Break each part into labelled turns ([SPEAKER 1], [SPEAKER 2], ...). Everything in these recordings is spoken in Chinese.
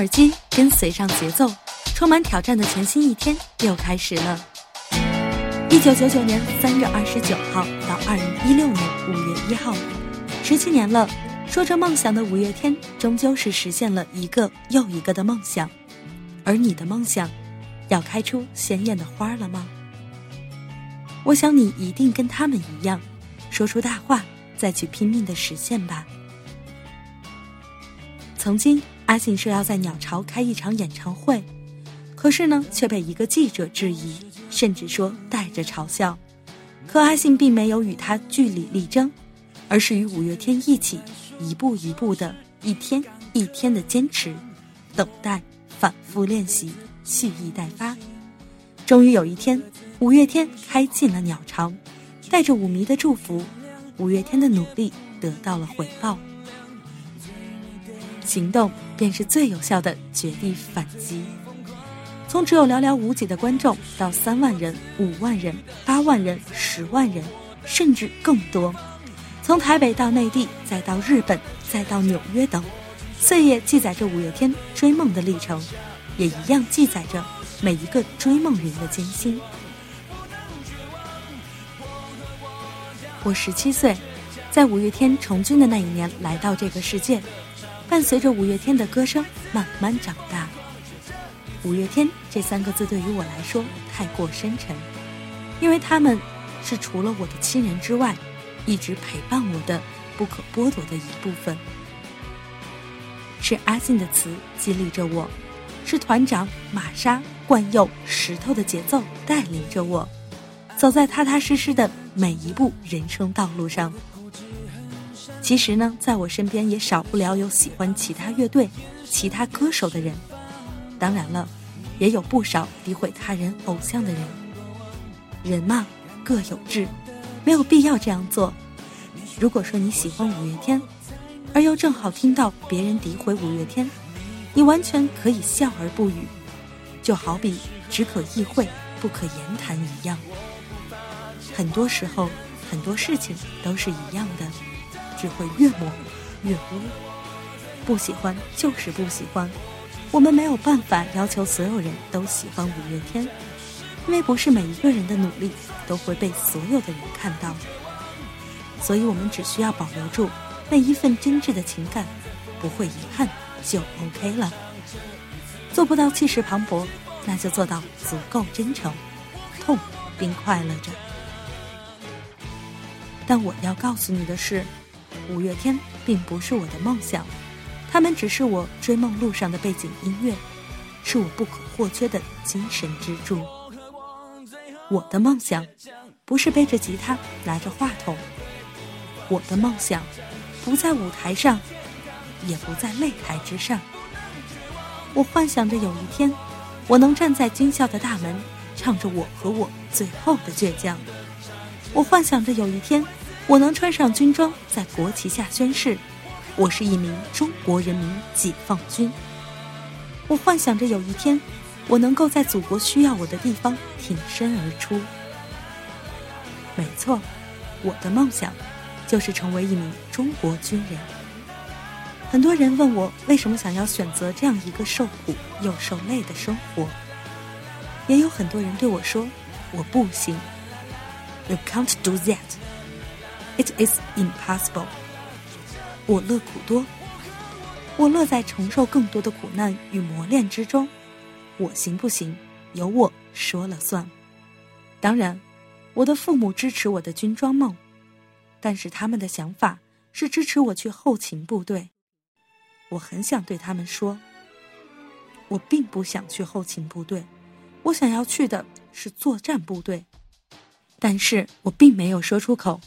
[SPEAKER 1] 耳机，跟随上节奏，充满挑战的全新一天又开始了。一九九九年三月二十九号到二零一六年五月一号，十七年了。说着梦想的五月天，终究是实现了一个又一个的梦想。而你的梦想，要开出鲜艳的花了吗？我想你一定跟他们一样，说出大话，再去拼命的实现吧。曾经。阿信说要在鸟巢开一场演唱会，可是呢，却被一个记者质疑，甚至说带着嘲笑。可阿信并没有与他据理力争，而是与五月天一起，一步一步的，一天一天的坚持，等待，反复练习，蓄意待发。终于有一天，五月天开进了鸟巢，带着舞迷的祝福，五月天的努力得到了回报。行动便是最有效的绝地反击。从只有寥寥无几的观众，到三万人、五万人、八万人、十万人，甚至更多。从台北到内地，再到日本，再到纽约等，岁月记载着五月天追梦的历程，也一样记载着每一个追梦人的艰辛。我十七岁，在五月天重军的那一年来到这个世界。伴随着五月天的歌声慢慢长大，五月天这三个字对于我来说太过深沉，因为他们是除了我的亲人之外，一直陪伴我的不可剥夺的一部分。是阿信的词激励着我，是团长玛莎惯用石头的节奏带领着我，走在踏踏实实的每一步人生道路上。其实呢，在我身边也少不了有喜欢其他乐队、其他歌手的人，当然了，也有不少诋毁他人偶像的人。人嘛，各有志，没有必要这样做。如果说你喜欢五月天，而又正好听到别人诋毁五月天，你完全可以笑而不语，就好比只可意会不可言谈一样。很多时候，很多事情都是一样的，只会越抹越污。不喜欢就是不喜欢，我们没有办法要求所有人都喜欢五月天，因为不是每一个人的努力都会被所有的人看到。所以我们只需要保留住那一份真挚的情感，不会遗憾就 OK 了。做不到气势磅礴，那就做到足够真诚，痛并快乐着。但我要告诉你的是，五月天并不是我的梦想，他们只是我追梦路上的背景音乐，是我不可或缺的精神支柱。我的梦想，不是背着吉他拿着话筒。我的梦想，不在舞台上，也不在擂台之上。我幻想着有一天，我能站在军校的大门，唱着我和我最后的倔强。我幻想着有一天，我能穿上军装，在国旗下宣誓，我是一名中国人民解放军。我幻想着有一天，我能够在祖国需要我的地方挺身而出。没错，我的梦想。就是成为一名中国军人。很多人问我为什么想要选择这样一个受苦又受累的生活，也有很多人对我说：“我不行，You can't do that. It is impossible.” 我乐苦多，我乐在承受更多的苦难与磨练之中。我行不行，由我说了算。当然，我的父母支持我的军装梦。但是他们的想法是支持我去后勤部队，我很想对他们说，我并不想去后勤部队，我想要去的是作战部队，但是我并没有说出口，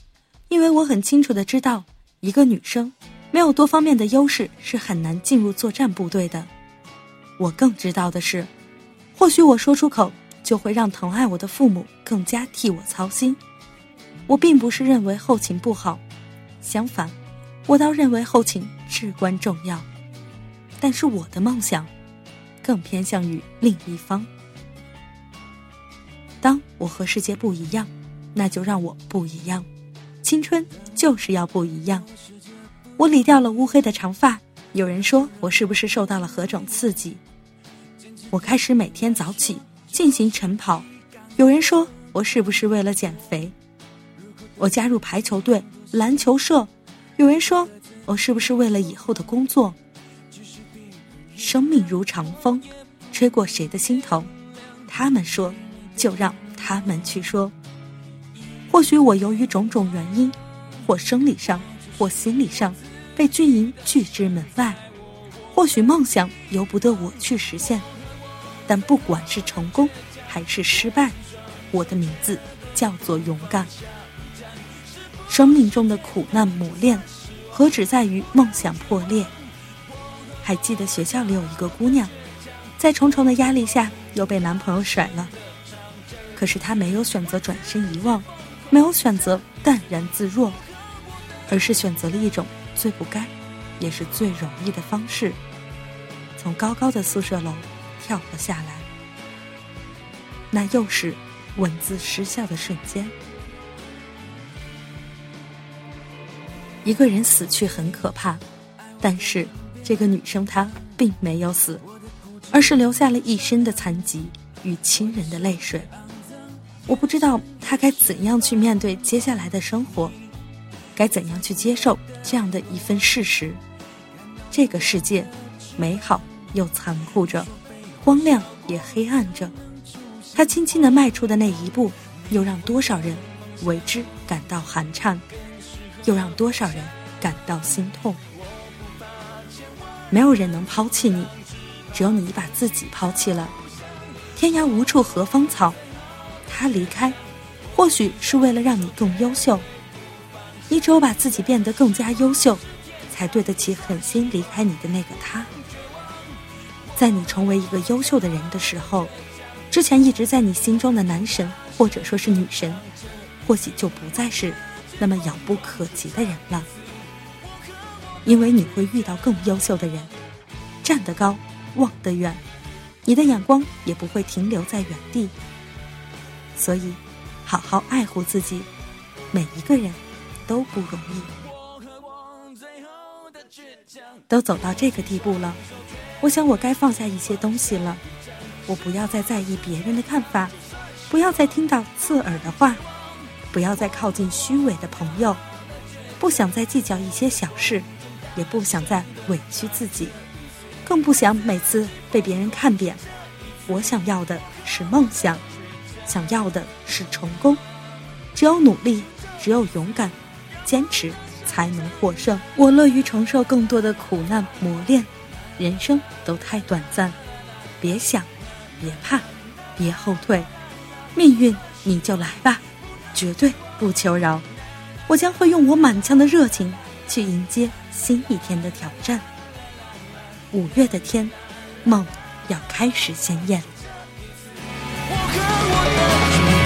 [SPEAKER 1] 因为我很清楚的知道，一个女生没有多方面的优势是很难进入作战部队的。我更知道的是，或许我说出口就会让疼爱我的父母更加替我操心。我并不是认为后勤不好，相反，我倒认为后勤至关重要。但是我的梦想，更偏向于另一方。当我和世界不一样，那就让我不一样。青春就是要不一样。我理掉了乌黑的长发，有人说我是不是受到了何种刺激？我开始每天早起进行晨跑，有人说我是不是为了减肥？我加入排球队、篮球社，有人说我是不是为了以后的工作？生命如长风，吹过谁的心头？他们说，就让他们去说。或许我由于种种原因，或生理上，或心理上，被军营拒之门外。或许梦想由不得我去实现，但不管是成功还是失败，我的名字叫做勇敢。生命中的苦难磨练，何止在于梦想破裂？还记得学校里有一个姑娘，在重重的压力下又被男朋友甩了，可是她没有选择转身遗忘，没有选择淡然自若，而是选择了一种最不该，也是最容易的方式，从高高的宿舍楼跳了下来。那又是文字失效的瞬间。一个人死去很可怕，但是这个女生她并没有死，而是留下了一身的残疾与亲人的泪水。我不知道他该怎样去面对接下来的生活，该怎样去接受这样的一份事实。这个世界，美好又残酷着，光亮也黑暗着。他轻轻的迈出的那一步，又让多少人为之感到寒颤。又让多少人感到心痛。没有人能抛弃你，只有你把自己抛弃了。天涯无处何芳草，他离开，或许是为了让你更优秀。你只有把自己变得更加优秀，才对得起狠心离开你的那个他。在你成为一个优秀的人的时候，之前一直在你心中的男神或者说是女神，或许就不再是那么遥不可及的人了。因为你会遇到更优秀的人，站得高，望得远，你的眼光也不会停留在原地。所以，好好爱护自己，每一个人都不容易。都走到这个地步了，我想我该放下一些东西了。我不要再在意别人的看法，不要再听到刺耳的话，不要再靠近虚伪的朋友，不想再计较一些小事。也不想再委屈自己，更不想每次被别人看扁。我想要的是梦想，想要的是成功。只有努力，只有勇敢，坚持才能获胜。我乐于承受更多的苦难磨练。人生都太短暂，别想，别怕，别后退。命运你就来吧，绝对不求饶。我将会用我满腔的热情去迎接。新一天的挑战，五月的天，梦要开始鲜艳。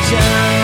[SPEAKER 2] 想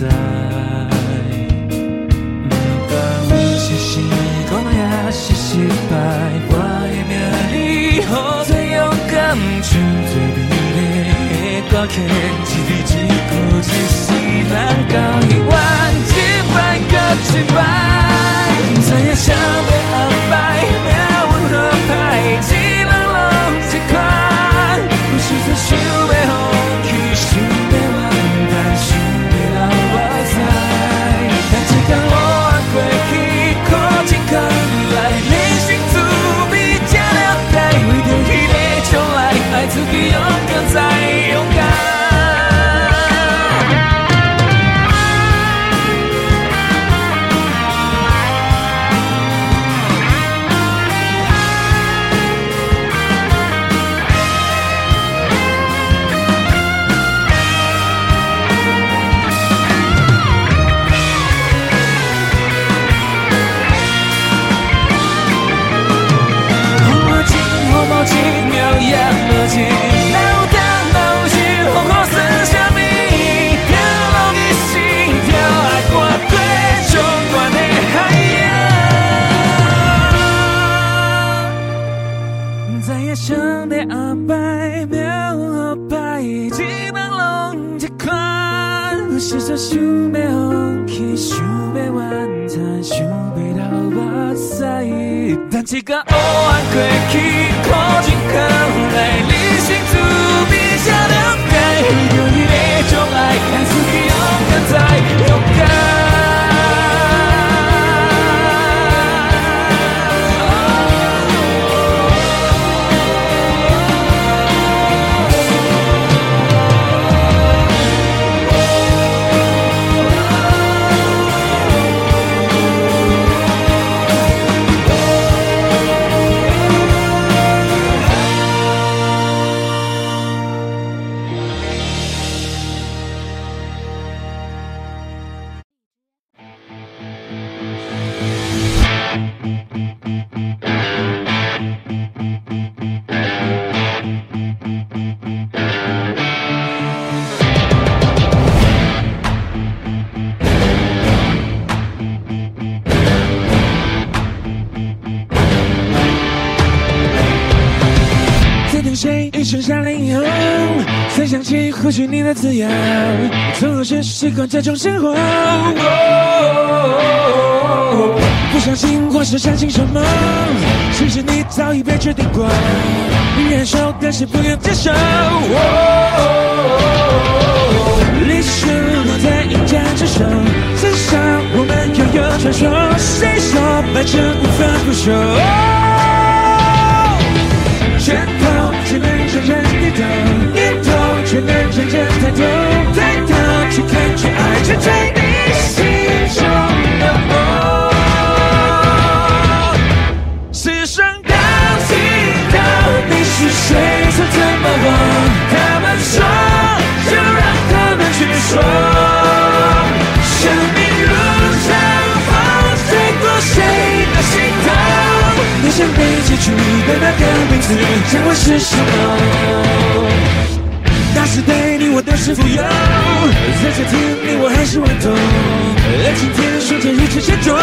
[SPEAKER 2] 在，不管有是成功也是失败，我的名字何最勇敢，唱最美丽的歌曲，一字一句，一世人交。一个乌暗过去剩下了以后，才想起或许你的滋养，从何时习惯这种生活？不相信或是相信什么？其实你早已被决定过，你忍受但是不愿接受。历史都在一战之上，至少我们拥有传说。谁说白纸无法不朽？拳头只能让人低头，念头却能让人抬头，抬头去看去爱，去追是什么？那是对你我的是富有，在这天你我还是顽童，爱情天瞬间如此沉重。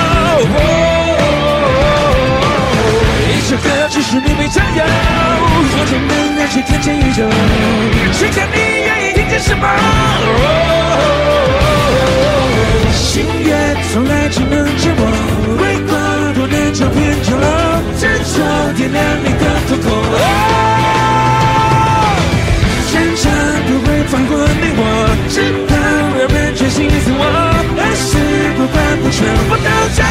[SPEAKER 2] 一首歌只是你没占有，我怎能让去天宇宙？谁叫你愿意听见什么？心愿从来只全部都将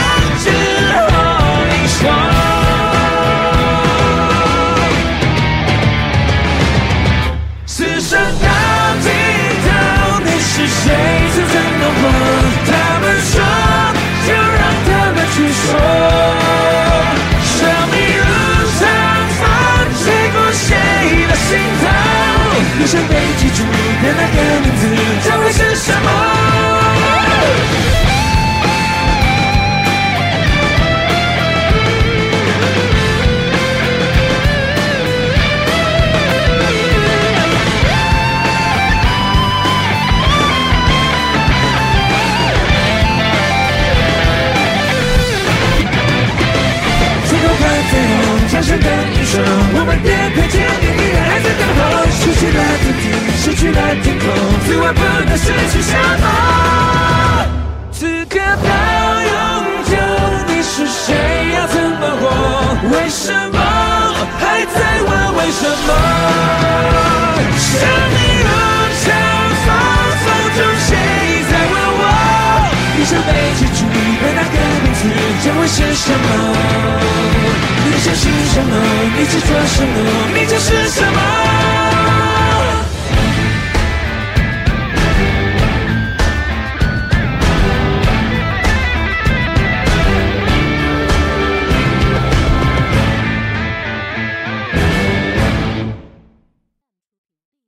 [SPEAKER 2] 生命如长风，风中谁在问我？你想被记住的那个名字将会是什么？你相信什么？你执着什么？你就是什么？